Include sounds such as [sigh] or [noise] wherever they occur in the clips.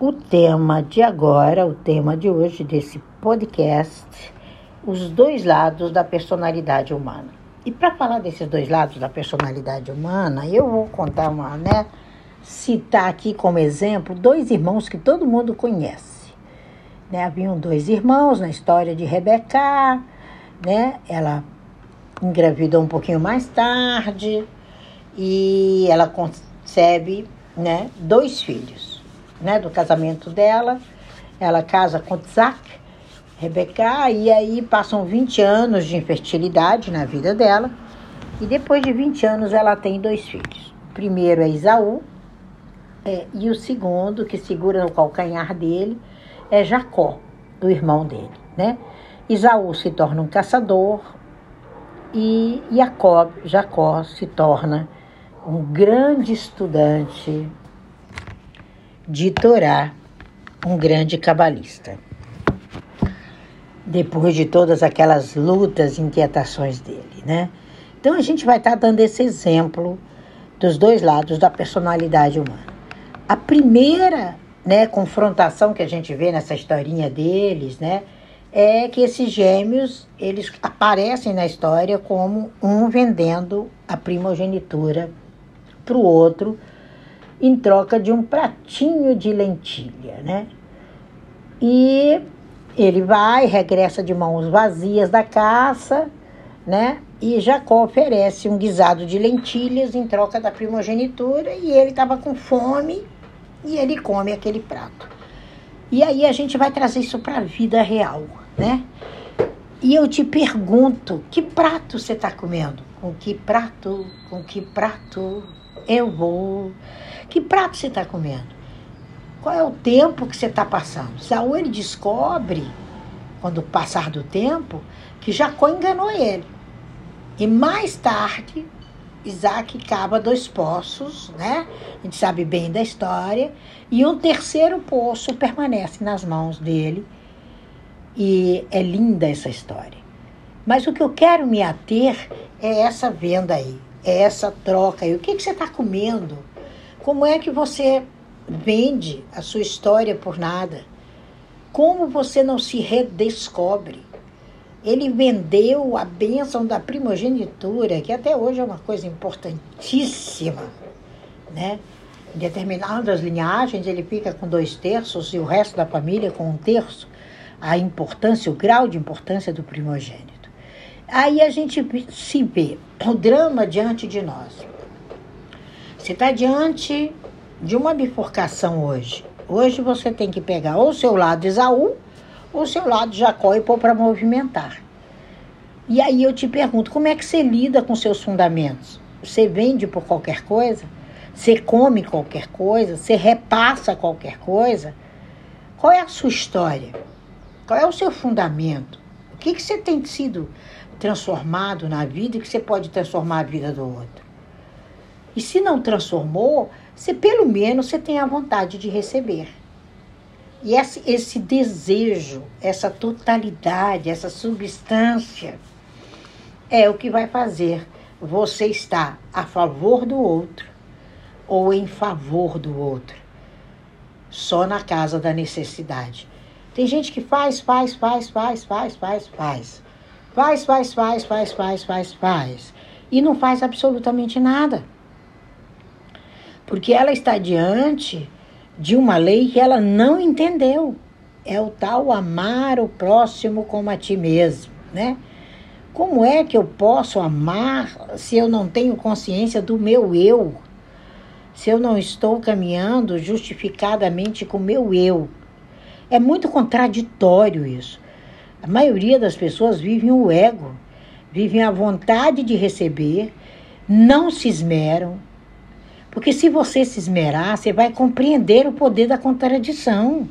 o tema de agora, o tema de hoje desse podcast, os dois lados da personalidade humana. E para falar desses dois lados da personalidade humana, eu vou contar uma, né? Citar aqui como exemplo dois irmãos que todo mundo conhece. Né? Haviam dois irmãos na história de Rebeca, né? Ela engravidou um pouquinho mais tarde e ela concebe, né, dois filhos né, do casamento dela. Ela casa com Isaac, Rebeca, e aí passam 20 anos de infertilidade na vida dela. E depois de 20 anos ela tem dois filhos. O primeiro é Isaú, é, e o segundo, que segura no calcanhar dele, é Jacó, o irmão dele. Né? Isaú se torna um caçador e Jacó se torna um grande estudante de Torá, um grande cabalista. Depois de todas aquelas lutas e inquietações dele, né? Então a gente vai estar tá dando esse exemplo dos dois lados da personalidade humana. A primeira, né, confrontação que a gente vê nessa historinha deles, né, é que esses gêmeos, eles aparecem na história como um vendendo a primogenitura para o outro, em troca de um pratinho de lentilha, né? E ele vai, regressa de mãos vazias da caça, né? E Jacó oferece um guisado de lentilhas em troca da primogenitura e ele estava com fome e ele come aquele prato. E aí a gente vai trazer isso para a vida real, né? E eu te pergunto, que prato você está comendo? Com que prato? Com que prato eu vou? Que prato você está comendo? Qual é o tempo que você está passando? Saul ele descobre, quando passar do tempo, que Jacó enganou ele. E mais tarde, Isaac cava dois poços, né? A gente sabe bem da história. E um terceiro poço permanece nas mãos dele. E é linda essa história. Mas o que eu quero me ater é essa venda aí, é essa troca aí. O que, que você está comendo? Como é que você vende a sua história por nada? Como você não se redescobre? Ele vendeu a bênção da primogenitura, que até hoje é uma coisa importantíssima, né? Em determinadas linhagens ele fica com dois terços e o resto da família com um terço. A importância, o grau de importância do primogênito. Aí a gente se vê o drama diante de nós. Você está diante de uma bifurcação hoje. Hoje você tem que pegar ou o seu lado Esaú ou o seu lado Jacó e pôr para movimentar. E aí eu te pergunto, como é que você lida com seus fundamentos? Você vende por qualquer coisa? Você come qualquer coisa? Você repassa qualquer coisa? Qual é a sua história? Qual é o seu fundamento? O que, que você tem sido transformado na vida e que você pode transformar a vida do outro? E se não transformou, você pelo menos você tem a vontade de receber. E esse, esse desejo, essa totalidade, essa substância é o que vai fazer você estar a favor do outro ou em favor do outro. Só na casa da necessidade. Tem gente que faz, faz, faz, faz, faz, faz, faz. Faz, faz, faz, faz, faz, faz, faz. E não faz absolutamente nada porque ela está diante de uma lei que ela não entendeu. É o tal amar o próximo como a ti mesmo, né? Como é que eu posso amar se eu não tenho consciência do meu eu? Se eu não estou caminhando justificadamente com o meu eu? É muito contraditório isso. A maioria das pessoas vivem o ego, vivem a vontade de receber, não se esmeram, porque se você se esmerar, você vai compreender o poder da contradição.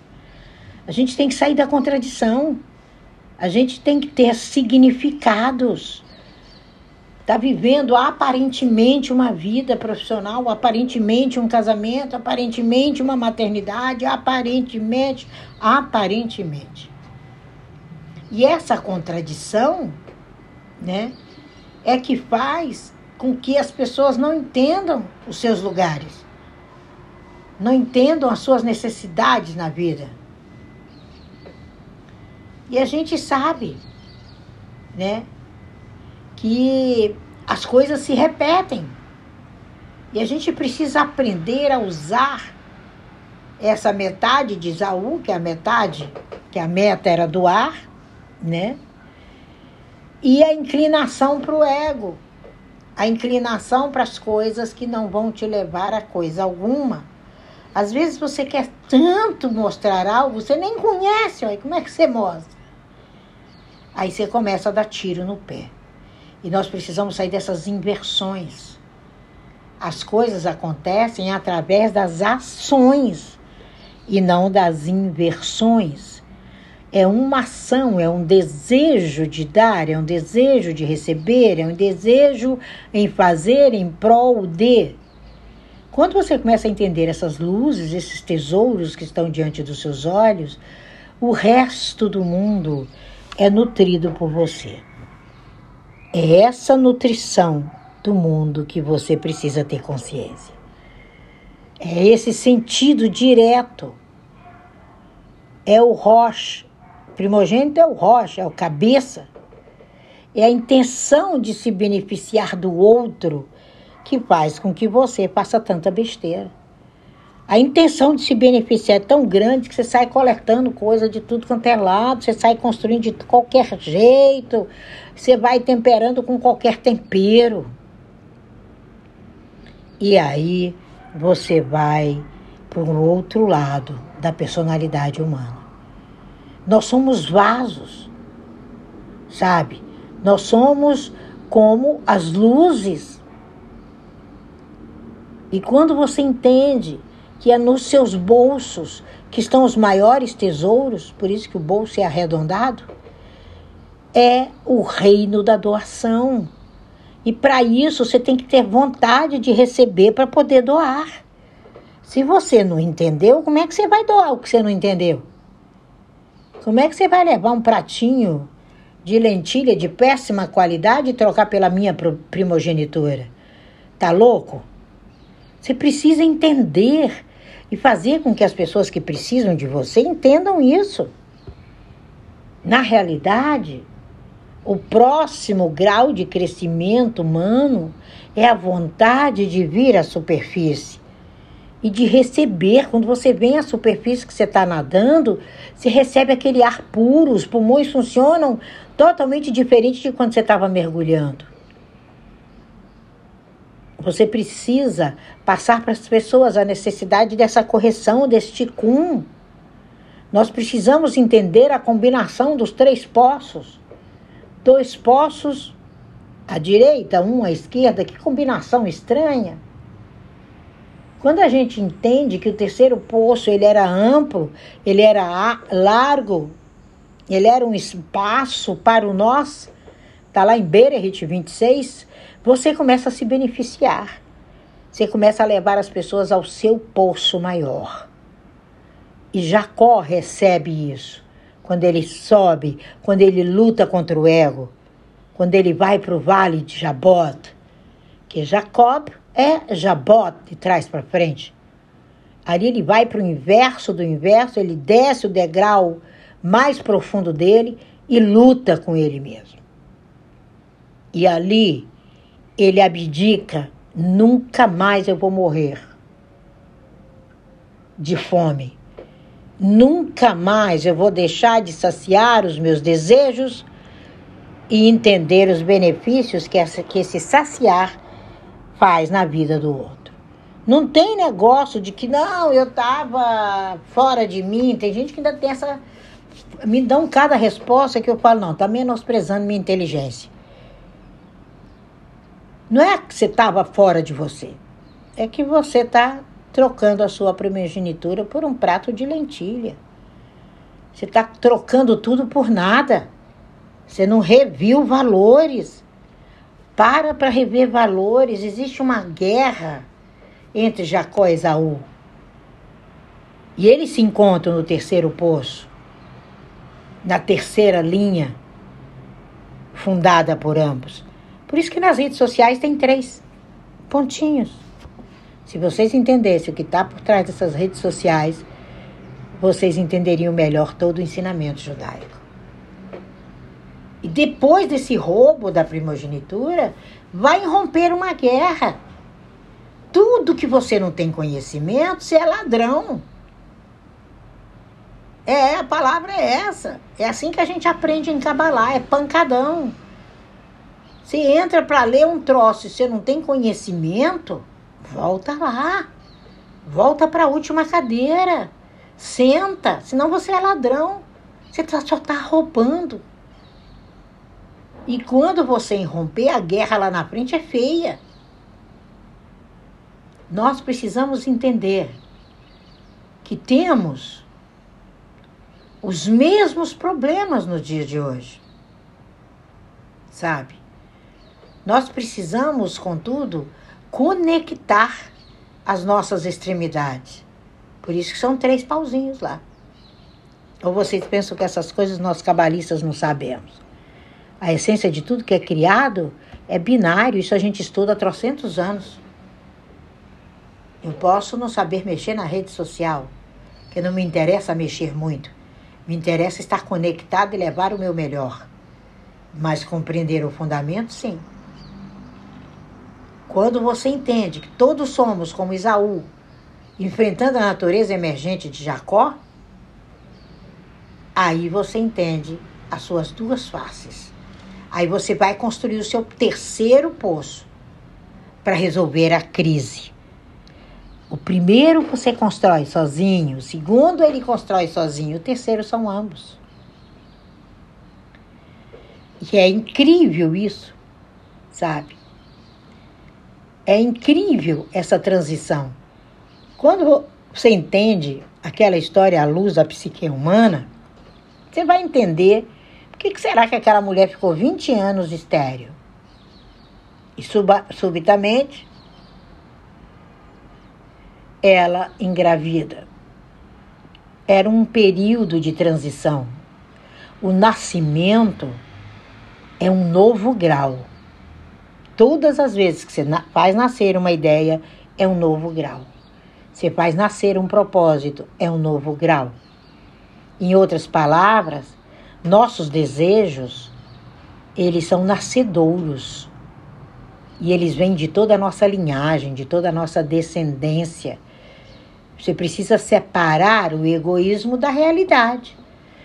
A gente tem que sair da contradição. A gente tem que ter significados. Está vivendo aparentemente uma vida profissional, aparentemente um casamento, aparentemente uma maternidade, aparentemente, aparentemente. E essa contradição, né, é que faz com que as pessoas não entendam os seus lugares. não entendam as suas necessidades na vida. E a gente sabe, né, que as coisas se repetem. E a gente precisa aprender a usar essa metade de Isaú, que é a metade, que a meta era doar, né? E a inclinação para o ego, a inclinação para as coisas que não vão te levar a coisa alguma. Às vezes você quer tanto mostrar algo, você nem conhece, aí como é que você mostra? Aí você começa a dar tiro no pé. E nós precisamos sair dessas inversões. As coisas acontecem através das ações e não das inversões. É uma ação, é um desejo de dar, é um desejo de receber, é um desejo em fazer em prol de. Quando você começa a entender essas luzes, esses tesouros que estão diante dos seus olhos, o resto do mundo é nutrido por você. É essa nutrição do mundo que você precisa ter consciência. É esse sentido direto. É o rocha. Primogênito é o rocha, é o cabeça. É a intenção de se beneficiar do outro que faz com que você faça tanta besteira. A intenção de se beneficiar é tão grande que você sai coletando coisa de tudo quanto é lado, você sai construindo de qualquer jeito, você vai temperando com qualquer tempero. E aí você vai para um outro lado da personalidade humana. Nós somos vasos, sabe? Nós somos como as luzes. E quando você entende que é nos seus bolsos que estão os maiores tesouros, por isso que o bolso é arredondado, é o reino da doação. E para isso você tem que ter vontade de receber para poder doar. Se você não entendeu, como é que você vai doar o que você não entendeu? Como é que você vai levar um pratinho de lentilha de péssima qualidade e trocar pela minha primogenitura? Tá louco? Você precisa entender e fazer com que as pessoas que precisam de você entendam isso. Na realidade, o próximo grau de crescimento humano é a vontade de vir à superfície e de receber. Quando você vem à superfície que você está nadando, você recebe aquele ar puro, os pulmões funcionam totalmente diferente de quando você estava mergulhando. Você precisa passar para as pessoas a necessidade dessa correção, deste cum. Nós precisamos entender a combinação dos três poços. Dois poços à direita, um à esquerda, que combinação estranha. Quando a gente entende que o terceiro poço ele era amplo, ele era largo, ele era um espaço para o nós, está lá em Berehit 26, você começa a se beneficiar. Você começa a levar as pessoas ao seu poço maior. E Jacó recebe isso. Quando ele sobe, quando ele luta contra o ego, quando ele vai para o vale de Jabot, que Jacob é Jabot de trás para frente. Ali ele vai para o inverso do inverso, ele desce o degrau mais profundo dele e luta com ele mesmo. E ali ele abdica, nunca mais eu vou morrer de fome. Nunca mais eu vou deixar de saciar os meus desejos e entender os benefícios que, esse saciar faz na vida do outro. Não tem negócio de que não, eu estava fora de mim. Tem gente que ainda tem essa. Me dão cada resposta que eu falo, não, está menosprezando minha inteligência. Não é que você estava fora de você, é que você está trocando a sua primogenitura por um prato de lentilha. Você está trocando tudo por nada. Você não reviu valores. Para para rever valores. Existe uma guerra entre Jacó e Esaú. E eles se encontram no terceiro poço, na terceira linha fundada por ambos. Por isso que nas redes sociais tem três pontinhos. Se vocês entendessem o que está por trás dessas redes sociais, vocês entenderiam melhor todo o ensinamento judaico. E depois desse roubo da primogenitura, vai romper uma guerra. Tudo que você não tem conhecimento, você é ladrão. É, a palavra é essa. É assim que a gente aprende em Kabbalah, é pancadão. Você entra para ler um troço e você não tem conhecimento, volta lá. Volta para a última cadeira. Senta, senão você é ladrão. Você tá, só está roubando. E quando você irromper, a guerra lá na frente é feia. Nós precisamos entender que temos os mesmos problemas no dia de hoje. Sabe? Nós precisamos, contudo, conectar as nossas extremidades. Por isso que são três pauzinhos lá. Ou vocês pensam que essas coisas nós cabalistas não sabemos? A essência de tudo que é criado é binário, isso a gente estuda há trocentos anos. Eu posso não saber mexer na rede social, que não me interessa mexer muito. Me interessa estar conectado e levar o meu melhor. Mas compreender o fundamento, sim. Quando você entende que todos somos como Isaú, enfrentando a natureza emergente de Jacó, aí você entende as suas duas faces. Aí você vai construir o seu terceiro poço para resolver a crise. O primeiro você constrói sozinho, o segundo ele constrói sozinho, o terceiro são ambos. E é incrível isso, sabe? É incrível essa transição. Quando você entende aquela história à luz da psique humana, você vai entender por que, que será que aquela mulher ficou 20 anos estéreo? E suba, subitamente ela engravida. Era um período de transição. O nascimento é um novo grau. Todas as vezes que você faz nascer uma ideia, é um novo grau. Você faz nascer um propósito, é um novo grau. Em outras palavras, nossos desejos, eles são nascedouros. E eles vêm de toda a nossa linhagem, de toda a nossa descendência. Você precisa separar o egoísmo da realidade.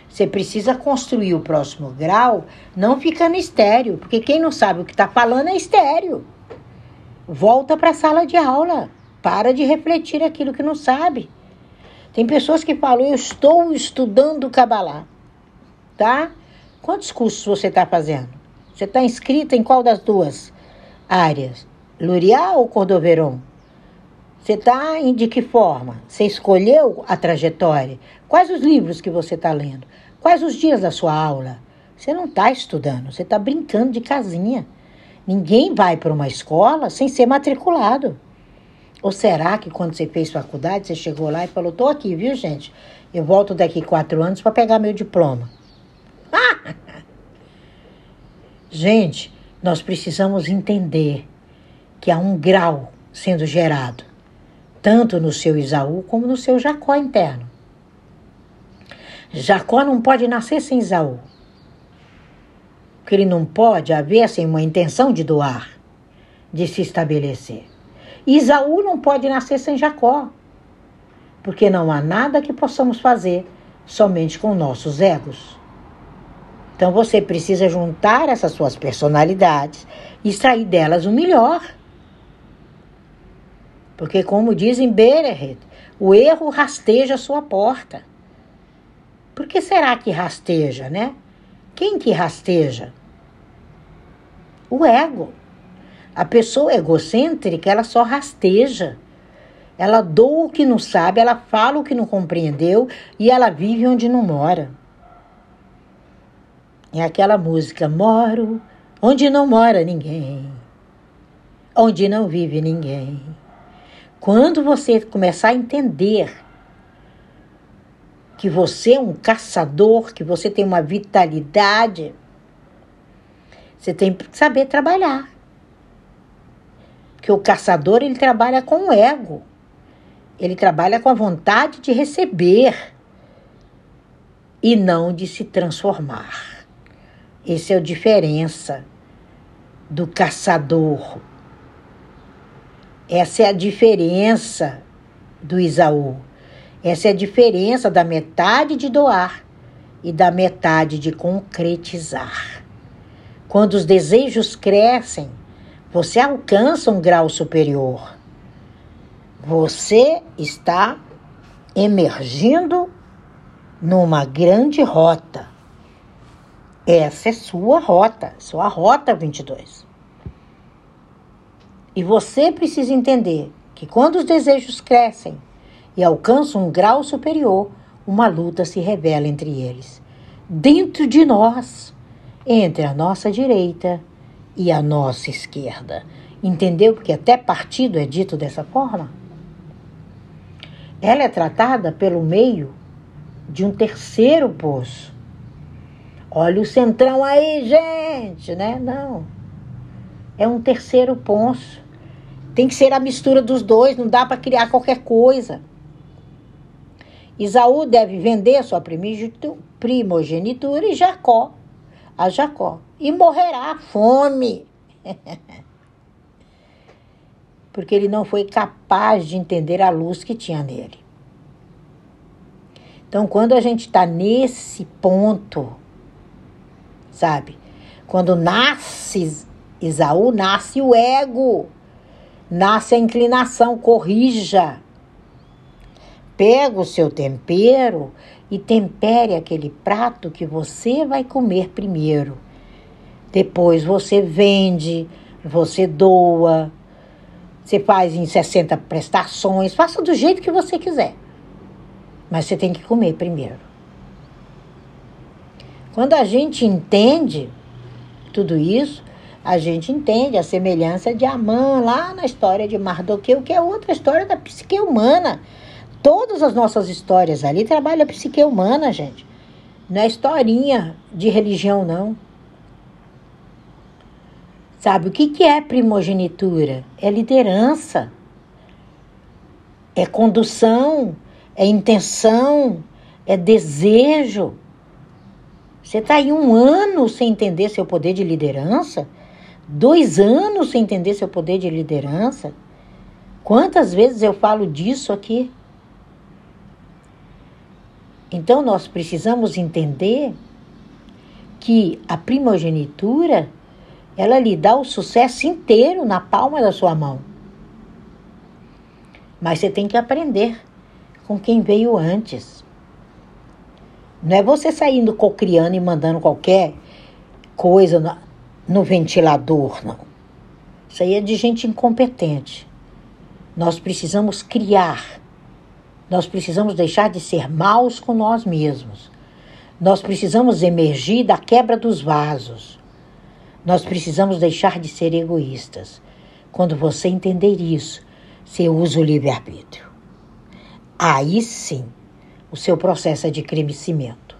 Você precisa construir o próximo grau, não ficando estéreo, porque quem não sabe o que está falando é estéreo. Volta para a sala de aula. Para de refletir aquilo que não sabe. Tem pessoas que falam, eu estou estudando Kabbalah tá? Quantos cursos você está fazendo? Você está inscrita em qual das duas áreas? Luriá ou Cordoveron? Você está de que forma? Você escolheu a trajetória? Quais os livros que você está lendo? Quais os dias da sua aula? Você não está estudando, você está brincando de casinha. Ninguém vai para uma escola sem ser matriculado. Ou será que quando você fez faculdade, você chegou lá e falou: estou aqui, viu, gente? Eu volto daqui quatro anos para pegar meu diploma. [laughs] Gente, nós precisamos entender que há um grau sendo gerado, tanto no seu Isaú como no seu Jacó interno. Jacó não pode nascer sem Isaú. Porque ele não pode haver sem uma intenção de doar, de se estabelecer. Isaú não pode nascer sem Jacó. Porque não há nada que possamos fazer somente com nossos egos. Então você precisa juntar essas suas personalidades e extrair delas o melhor. Porque, como dizem Bereret, o erro rasteja a sua porta. Por que será que rasteja, né? Quem que rasteja? O ego. A pessoa egocêntrica, ela só rasteja. Ela doa o que não sabe, ela fala o que não compreendeu e ela vive onde não mora. É aquela música Moro onde não mora ninguém, onde não vive ninguém. Quando você começar a entender que você é um caçador, que você tem uma vitalidade, você tem que saber trabalhar. Porque o caçador ele trabalha com o ego. Ele trabalha com a vontade de receber e não de se transformar. Essa é a diferença do caçador. Essa é a diferença do Isaú. Essa é a diferença da metade de doar e da metade de concretizar. Quando os desejos crescem, você alcança um grau superior. Você está emergindo numa grande rota. Essa é sua rota, sua rota 22. E você precisa entender que quando os desejos crescem e alcançam um grau superior, uma luta se revela entre eles. Dentro de nós, entre a nossa direita e a nossa esquerda. Entendeu? Porque até partido é dito dessa forma. Ela é tratada pelo meio de um terceiro poço. Olha o centrão aí, gente, né? Não. É um terceiro poço. Tem que ser a mistura dos dois, não dá para criar qualquer coisa. Isaú deve vender sua primogenitura e Jacó, a Jacó, e morrerá fome. [laughs] Porque ele não foi capaz de entender a luz que tinha nele. Então, quando a gente está nesse ponto, sabe? Quando nasce Isaú, nasce o ego, nasce a inclinação, corrija. Pega o seu tempero e tempere aquele prato que você vai comer primeiro. Depois você vende, você doa, você faz em 60 prestações, faça do jeito que você quiser. Mas você tem que comer primeiro. Quando a gente entende tudo isso, a gente entende a semelhança de Amã lá na história de Mardoqueu, que é outra história da psique humana. Todas as nossas histórias ali trabalham a psique humana, gente. Não é historinha de religião, não. Sabe, o que, que é primogenitura? É liderança, é condução, é intenção, é desejo. Você está aí um ano sem entender seu poder de liderança? Dois anos sem entender seu poder de liderança? Quantas vezes eu falo disso aqui? Então nós precisamos entender que a primogenitura ela lhe dá o sucesso inteiro na palma da sua mão. Mas você tem que aprender com quem veio antes. Não é você saindo cocriando e mandando qualquer coisa no, ventilador, não. Isso aí é de gente incompetente. Nós precisamos criar. Nós precisamos deixar de ser maus com nós mesmos. Nós precisamos emergir da quebra dos vasos. Nós precisamos deixar de ser egoístas. Quando você entender isso, você usa o livre-arbítrio. Aí sim, o seu processo é de crescimento.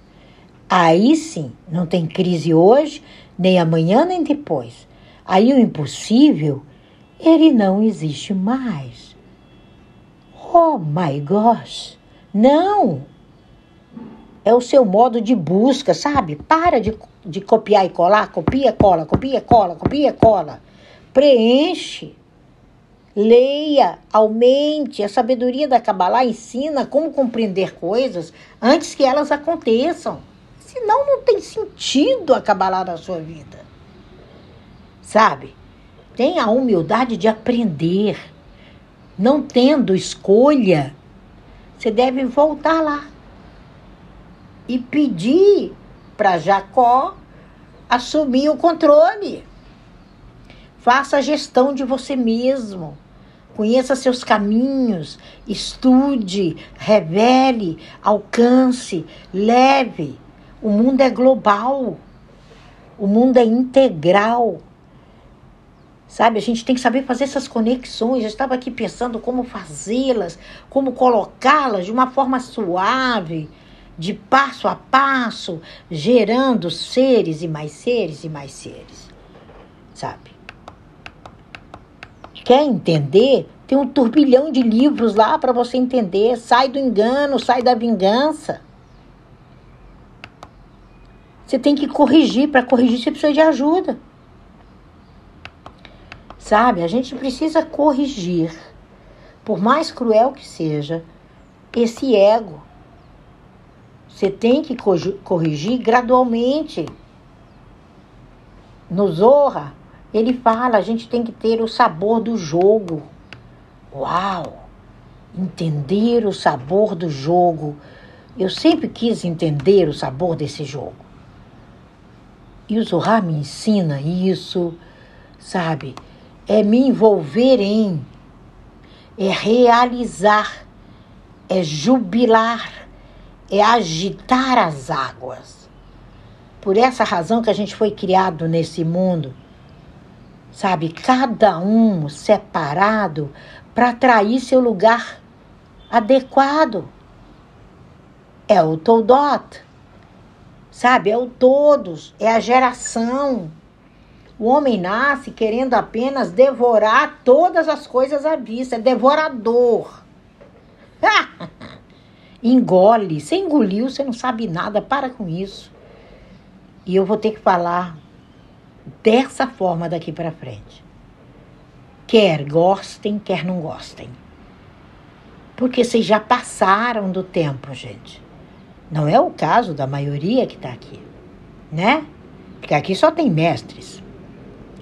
Aí sim, não tem crise hoje, nem amanhã, nem depois. Aí o impossível, ele não existe mais. Oh my gosh! Não! É o seu modo de busca, sabe? Para de, de copiar e colar, copia, cola, copia, cola, copia, cola. Preenche Leia, aumente. A sabedoria da Kabbalah ensina como compreender coisas antes que elas aconteçam. Senão não tem sentido a Kabbalah na sua vida. Sabe? Tenha a humildade de aprender. Não tendo escolha, você deve voltar lá e pedir para Jacó assumir o controle. Faça a gestão de você mesmo. Conheça seus caminhos, estude, revele, alcance, leve. O mundo é global. O mundo é integral. Sabe, a gente tem que saber fazer essas conexões. Eu estava aqui pensando como fazê-las, como colocá-las de uma forma suave, de passo a passo, gerando seres e mais seres e mais seres. Sabe? Quer entender? Tem um turbilhão de livros lá para você entender. Sai do engano, sai da vingança. Você tem que corrigir. Para corrigir, você precisa de ajuda. Sabe? A gente precisa corrigir, por mais cruel que seja, esse ego. Você tem que corrigir gradualmente. No Zorra, ele fala, a gente tem que ter o sabor do jogo. Uau! Entender o sabor do jogo. Eu sempre quis entender o sabor desse jogo. E o Zohar me ensina isso, sabe? É me envolver em, é realizar, é jubilar, é agitar as águas. Por essa razão que a gente foi criado nesse mundo, sabe? Cada um separado para atrair seu lugar adequado. É o Toldot, sabe? É o todos, é a geração. O homem nasce querendo apenas devorar todas as coisas à vista, é devorador. [laughs] Engole, você engoliu, você não sabe nada, para com isso. E eu vou ter que falar dessa forma daqui para frente. Quer gostem, quer não gostem. Porque vocês já passaram do tempo, gente. Não é o caso da maioria que está aqui, né? Porque aqui só tem mestres,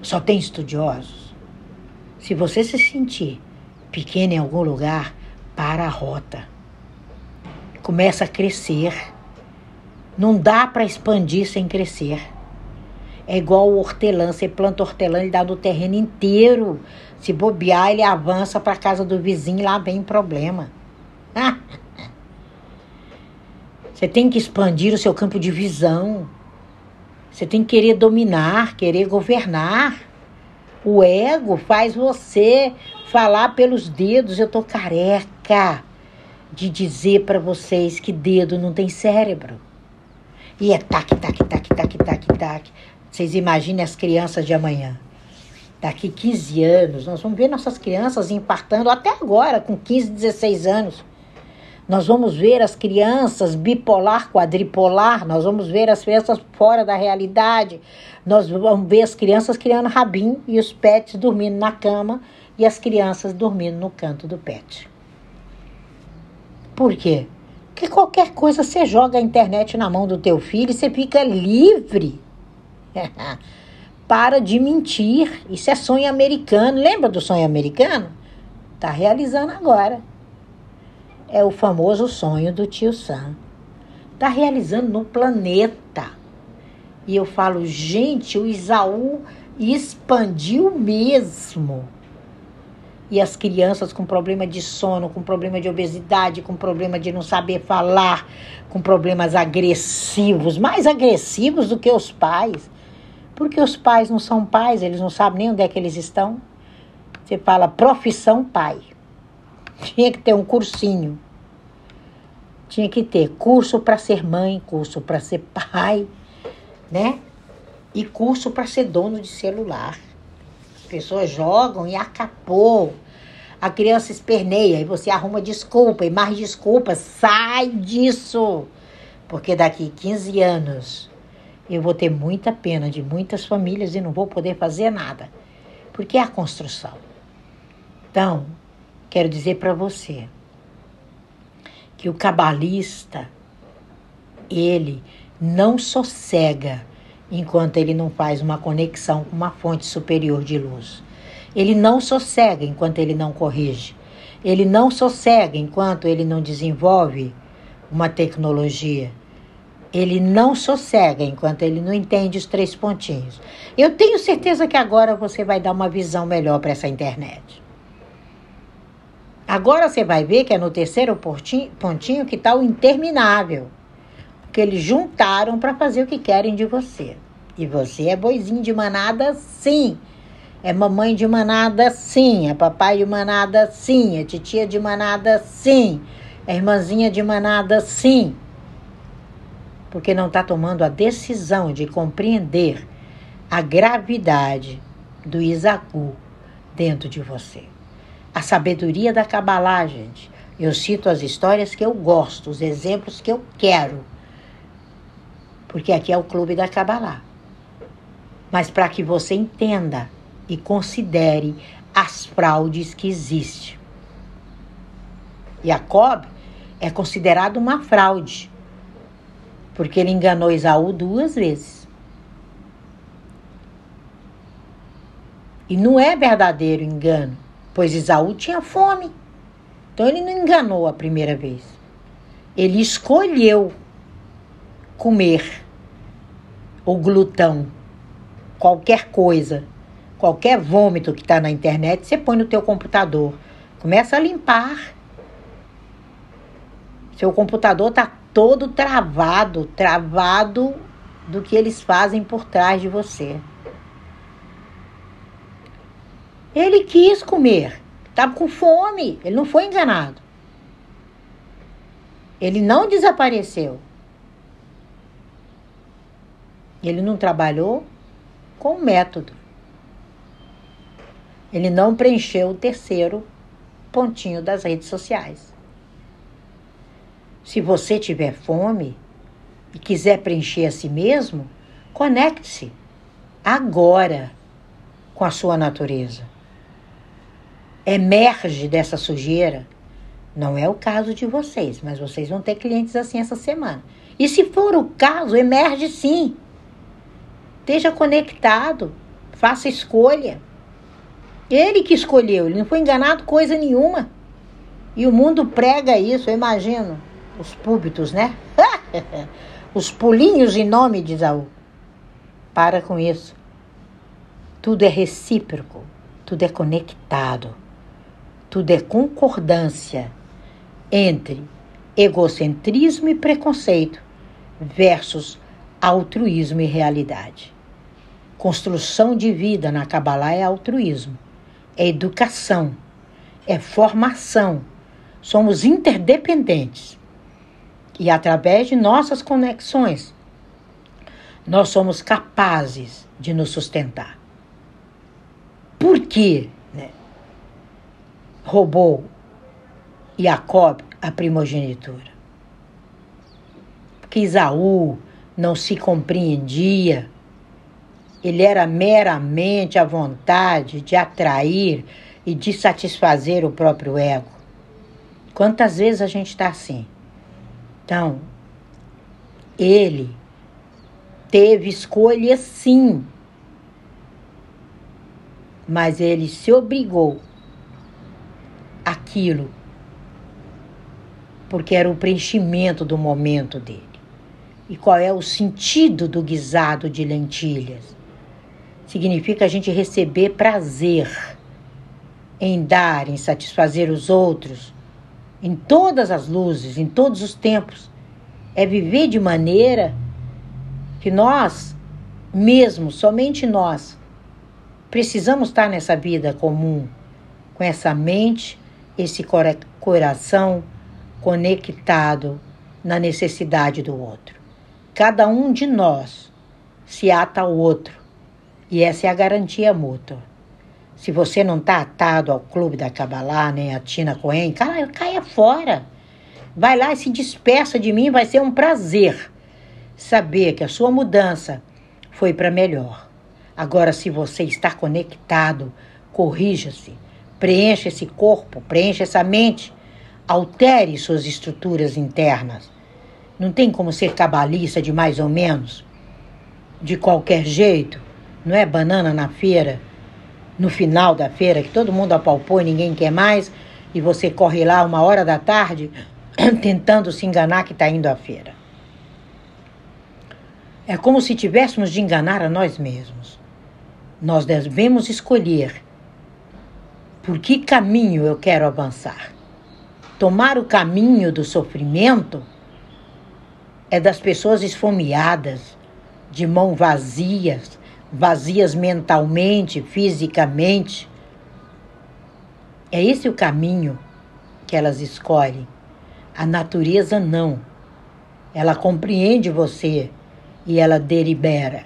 só tem estudiosos. Se você se sentir pequeno em algum lugar, para a rota. Começa a crescer. Não dá para expandir sem crescer. É igual o hortelã. Você planta hortelã, ele dá no terreno inteiro. Se bobear, ele avança para casa do vizinho lá vem problema. [laughs] Você tem que expandir o seu campo de visão. Você tem que querer dominar, querer governar. O ego faz você falar pelos dedos. Eu tô careca de dizer para vocês que dedo não tem cérebro. E é tac, tac, tac, tac, tac, tac. Vocês imaginem as crianças de amanhã. Daqui 15 anos, nós vamos ver nossas crianças infartando até agora, com 15, 16 anos. Nós vamos ver as crianças bipolar, quadripolar, nós vamos ver as crianças fora da realidade, nós vamos ver as crianças criando rabinho e os pets dormindo na cama e as crianças dormindo no canto do pet. Por quê? Porque qualquer coisa você joga a internet na mão do teu filho e você fica livre. [laughs] Para de mentir. Isso é sonho americano. Lembra do sonho americano? Tá realizando agora. É o famoso sonho do tio Sam. Tá realizando no planeta. E eu falo, gente, o Isaú expandiu mesmo. E as crianças com problema de sono, com problema de obesidade, com problema de não saber falar, com problemas agressivos, mais agressivos do que os pais. Porque os pais não são pais, eles não sabem nem onde é que eles estão. Você fala profissão pai. Tinha que ter um cursinho. Tinha que ter curso para ser mãe, curso para ser pai, né? E curso para ser dono de celular. As pessoas jogam e acabou. A criança esperneia e você arruma desculpa e mais desculpa. Sai disso! Porque daqui 15 anos eu vou ter muita pena de muitas famílias e não vou poder fazer nada, porque é a construção. Então, quero dizer para você que o cabalista, ele não sossega enquanto ele não faz uma conexão com uma fonte superior de luz. Ele não sossega enquanto ele não corrige. Ele não sossega enquanto ele não desenvolve uma tecnologia ele não sossega enquanto ele não entende os três pontinhos. Eu tenho certeza que agora você vai dar uma visão melhor para essa internet. Agora você vai ver que é no terceiro pontinho, que está o interminável. Que eles juntaram para fazer o que querem de você. E você é boizinho de manada, sim. É mamãe de manada, sim. É papai de manada, sim. É titia de manada, sim. É irmãzinha de manada, sim porque não está tomando a decisão de compreender a gravidade do Isacu dentro de você. A sabedoria da Kabbalah, gente. Eu cito as histórias que eu gosto, os exemplos que eu quero. Porque aqui é o clube da Kabbalah. Mas para que você entenda e considere as fraudes que existem. Jacob é considerado uma fraude, porque ele enganou Esaú duas vezes. E não é verdadeiro engano, pois Esaú tinha fome. Então ele não enganou a primeira vez. Ele escolheu comer o glutão, qualquer coisa, qualquer vômito que está na internet, você põe no teu computador. Começa a limpar seu computador está todo travado, travado do que eles fazem por trás de você. Ele quis comer, estava com fome, ele não foi enganado. Ele não desapareceu. Ele não trabalhou com método. Ele não preencheu o terceiro pontinho das redes sociais. Se você tiver fome e quiser preencher a si mesmo, conecte-se agora com a sua natureza. Emerge dessa sujeira. Não é o caso de vocês, mas vocês vão ter clientes assim essa semana. E se for o caso, emerge sim. Esteja conectado, faça escolha. Ele que escolheu, ele não foi enganado coisa nenhuma. E o mundo prega isso, eu imagino os púlpitos, né? [laughs] os pulinhos em nome de Isaú. Para com isso. Tudo é recíproco, tudo é conectado, tudo é concordância entre egocentrismo e preconceito versus altruísmo e realidade. Construção de vida na Kabbalah é altruísmo, é educação, é formação. Somos interdependentes. E através de nossas conexões, nós somos capazes de nos sustentar. Por que né, roubou Jacob a primogenitura? Porque Isaú não se compreendia, ele era meramente a vontade de atrair e de satisfazer o próprio ego. Quantas vezes a gente está assim? Então, ele teve escolha sim, mas ele se obrigou aquilo porque era o preenchimento do momento dele. E qual é o sentido do guisado de lentilhas? Significa a gente receber prazer em dar, em satisfazer os outros em todas as luzes, em todos os tempos, é viver de maneira que nós, mesmo, somente nós, precisamos estar nessa vida comum, com essa mente, esse coração conectado na necessidade do outro. Cada um de nós se ata ao outro, e essa é a garantia mútua. Se você não está atado ao clube da Kabbalah, nem a Tina Cohen, cara, caia fora. Vai lá e se despeça de mim, vai ser um prazer saber que a sua mudança foi para melhor. Agora, se você está conectado, corrija-se, preencha esse corpo, preencha essa mente, altere suas estruturas internas. Não tem como ser cabalista de mais ou menos, de qualquer jeito. Não é banana na feira no final da feira, que todo mundo apalpou e ninguém quer mais, e você corre lá uma hora da tarde [clears throat] tentando se enganar que está indo à feira. É como se tivéssemos de enganar a nós mesmos. Nós devemos escolher por que caminho eu quero avançar. Tomar o caminho do sofrimento é das pessoas esfomeadas, de mão vazias, vazias mentalmente, fisicamente. É esse o caminho que elas escolhem. A natureza não. Ela compreende você e ela delibera.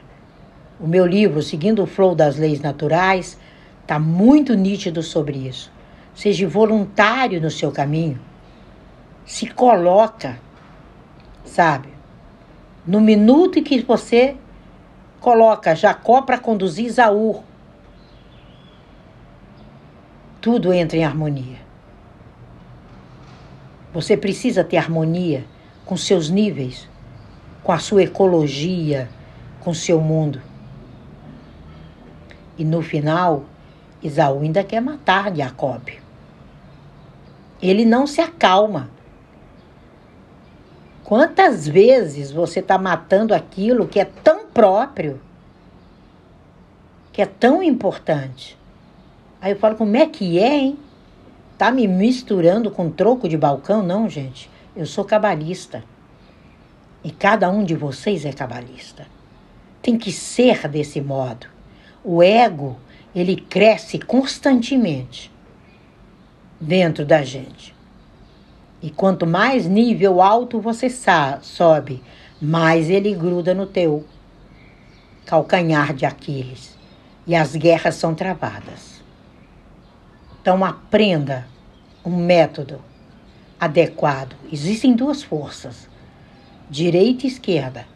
O meu livro, Seguindo o Flow das Leis Naturais, Está muito nítido sobre isso. Seja voluntário no seu caminho. Se coloca, sabe? No minuto em que você coloca Jacó para conduzir Isaú, tudo entra em harmonia. Você precisa ter harmonia com seus níveis, com a sua ecologia, com seu mundo. E no final, Isaú ainda quer matar Jacob. Ele não se acalma. Quantas vezes você está matando aquilo que é tão próprio, que é tão importante? Aí eu falo, como é que é, hein? Tá me misturando com troco de balcão? Não, gente. Eu sou cabalista. E cada um de vocês é cabalista. Tem que ser desse modo. O ego, ele cresce constantemente dentro da gente. E quanto mais nível alto você sobe, mais ele gruda no teu calcanhar de Aquiles. E as guerras são travadas. Então aprenda um método adequado. Existem duas forças, direita e esquerda.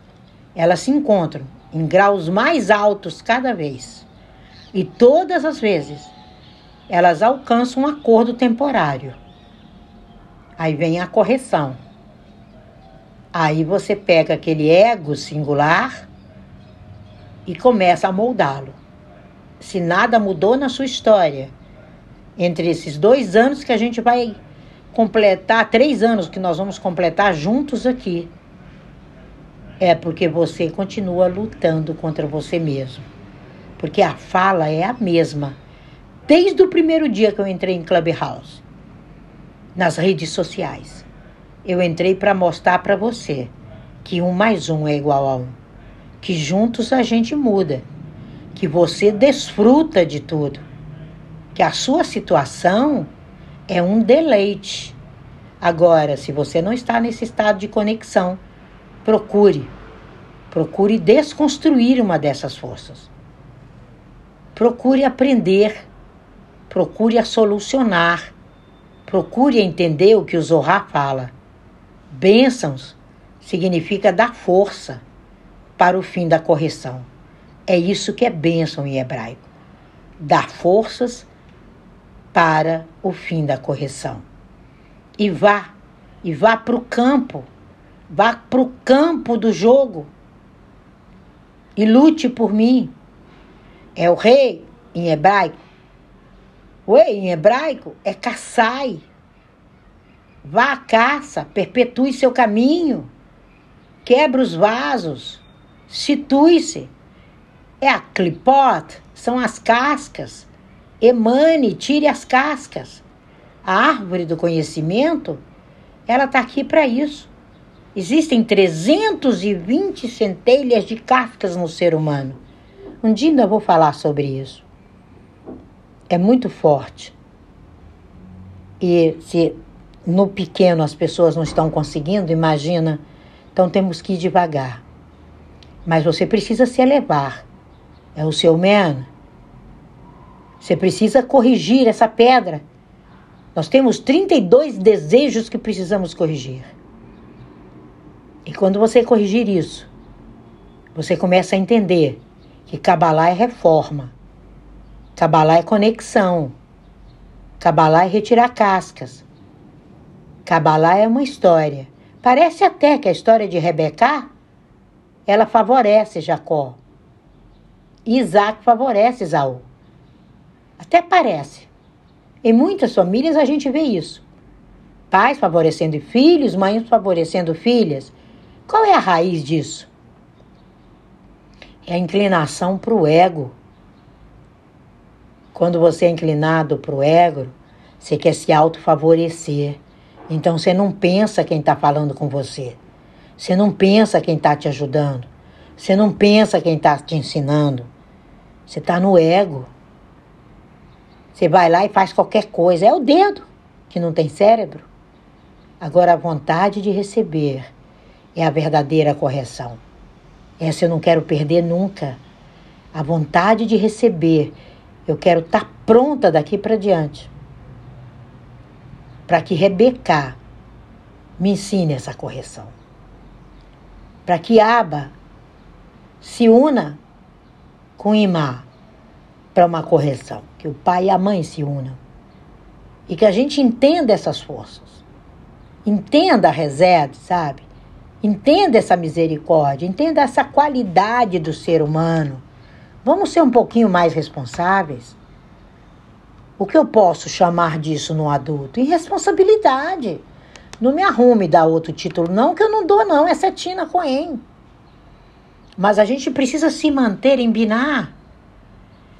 Elas se encontram em graus mais altos cada vez. E todas as vezes elas alcançam um acordo temporário. Aí vem a correção. Aí você pega aquele ego singular e começa a moldá-lo. Se nada mudou na sua história, entre esses dois anos que a gente vai completar, três anos que nós vamos completar juntos aqui, é porque você continua lutando contra você mesmo. Porque a fala é a mesma. Desde o primeiro dia que eu entrei em Clubhouse, nas redes sociais, eu entrei para mostrar para você que um mais um é igual a um. Que juntos a gente muda. Que você desfruta de tudo que a sua situação é um deleite. Agora, se você não está nesse estado de conexão, procure. Procure desconstruir uma dessas forças. Procure aprender. Procure a solucionar. Procure entender o que o Zohar fala. Bênçãos significa dar força para o fim da correção. É isso que é bênção em hebraico. Dar forças para o fim da correção. E vá, e vá para o campo, vá para o campo do jogo e lute por mim. É o rei em hebraico. O rei em hebraico é caçai. Vá à caça, perpetue seu caminho, quebra os vasos, situe-se. É a clipot, são as cascas emane, tire as cascas. A árvore do conhecimento, ela está aqui para isso. Existem 320 centelhas de cascas no ser humano. Um dia ainda vou falar sobre isso. É muito forte. E se no pequeno as pessoas não estão conseguindo, imagina. Então temos que ir devagar. Mas você precisa se elevar. É o seu man, você precisa corrigir essa pedra. Nós temos 32 desejos que precisamos corrigir. E quando você corrigir isso, você começa a entender que Kabbalah é reforma, Kabbalah é conexão, Kabbalah é retirar cascas, Kabbalah é uma história. Parece até que a história de Rebeca, ela favorece Jacó. Isaac favorece Isaú. Até parece. Em muitas famílias a gente vê isso. Pais favorecendo filhos, mães favorecendo filhas. Qual é a raiz disso? É a inclinação para o ego. Quando você é inclinado para o ego, você quer se autofavorecer. Então você não pensa quem está falando com você. Você não pensa quem está te ajudando. Você não pensa quem está te ensinando. Você está no ego. Você vai lá e faz qualquer coisa. É o dedo que não tem cérebro. Agora, a vontade de receber é a verdadeira correção. Essa eu não quero perder nunca. A vontade de receber Eu quero estar tá pronta daqui para diante. Para que Rebeca me ensine essa correção. Para que Aba se una com Imá para uma correção. Que o pai e a mãe se unam. E que a gente entenda essas forças. Entenda a reserva, sabe? Entenda essa misericórdia, entenda essa qualidade do ser humano. Vamos ser um pouquinho mais responsáveis. O que eu posso chamar disso no adulto? Irresponsabilidade. Não me arrume dar outro título, não, que eu não dou, não. Essa é Tina Cohen. Mas a gente precisa se manter em binar.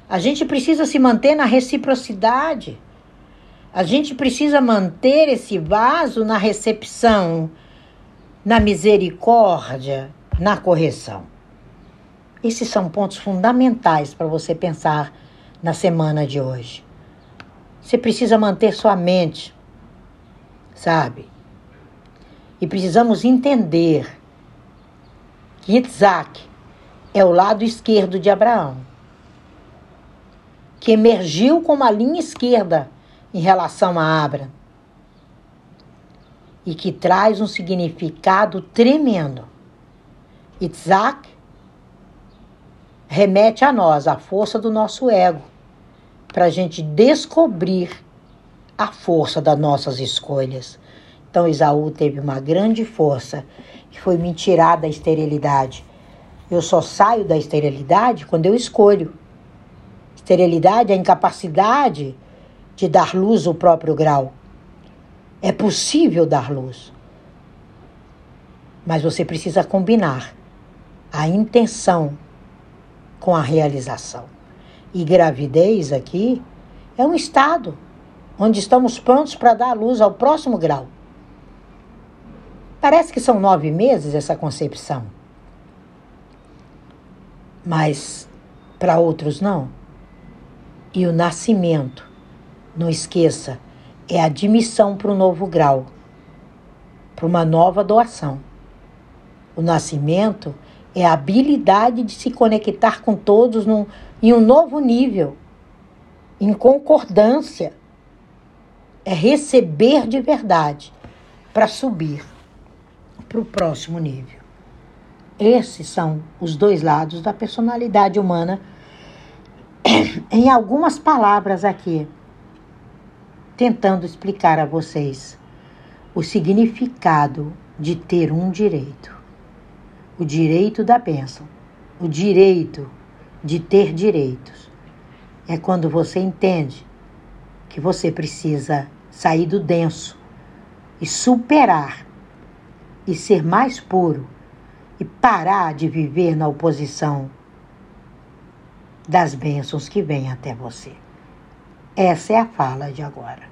A gente precisa se manter na reciprocidade. A gente precisa manter esse vaso na recepção, na misericórdia, na correção. Esses são pontos fundamentais para você pensar na semana de hoje. Você precisa manter sua mente, sabe? E precisamos entender que Isaac é o lado esquerdo de Abraão, que emergiu como a linha esquerda em relação a Abra e que traz um significado tremendo. Isaac remete a nós a força do nosso ego para a gente descobrir a força das nossas escolhas. Então Isaú teve uma grande força que foi me tirar da esterilidade. Eu só saio da esterilidade quando eu escolho. Esterilidade é a incapacidade de dar luz ao próprio grau. É possível dar luz. Mas você precisa combinar a intenção com a realização. E gravidez aqui é um estado onde estamos prontos para dar luz ao próximo grau. Parece que são nove meses essa concepção. Mas para outros não. E o nascimento não esqueça, é a admissão para um novo grau, para uma nova doação. O nascimento é a habilidade de se conectar com todos num, em um novo nível, em concordância. É receber de verdade para subir para o próximo nível. Esses são os dois lados da personalidade humana. [coughs] em algumas palavras aqui tentando explicar a vocês o significado de ter um direito. O direito da bênção, o direito de ter direitos. É quando você entende que você precisa sair do denso e superar e ser mais puro e parar de viver na oposição das bênçãos que vêm até você. Essa é a fala de agora.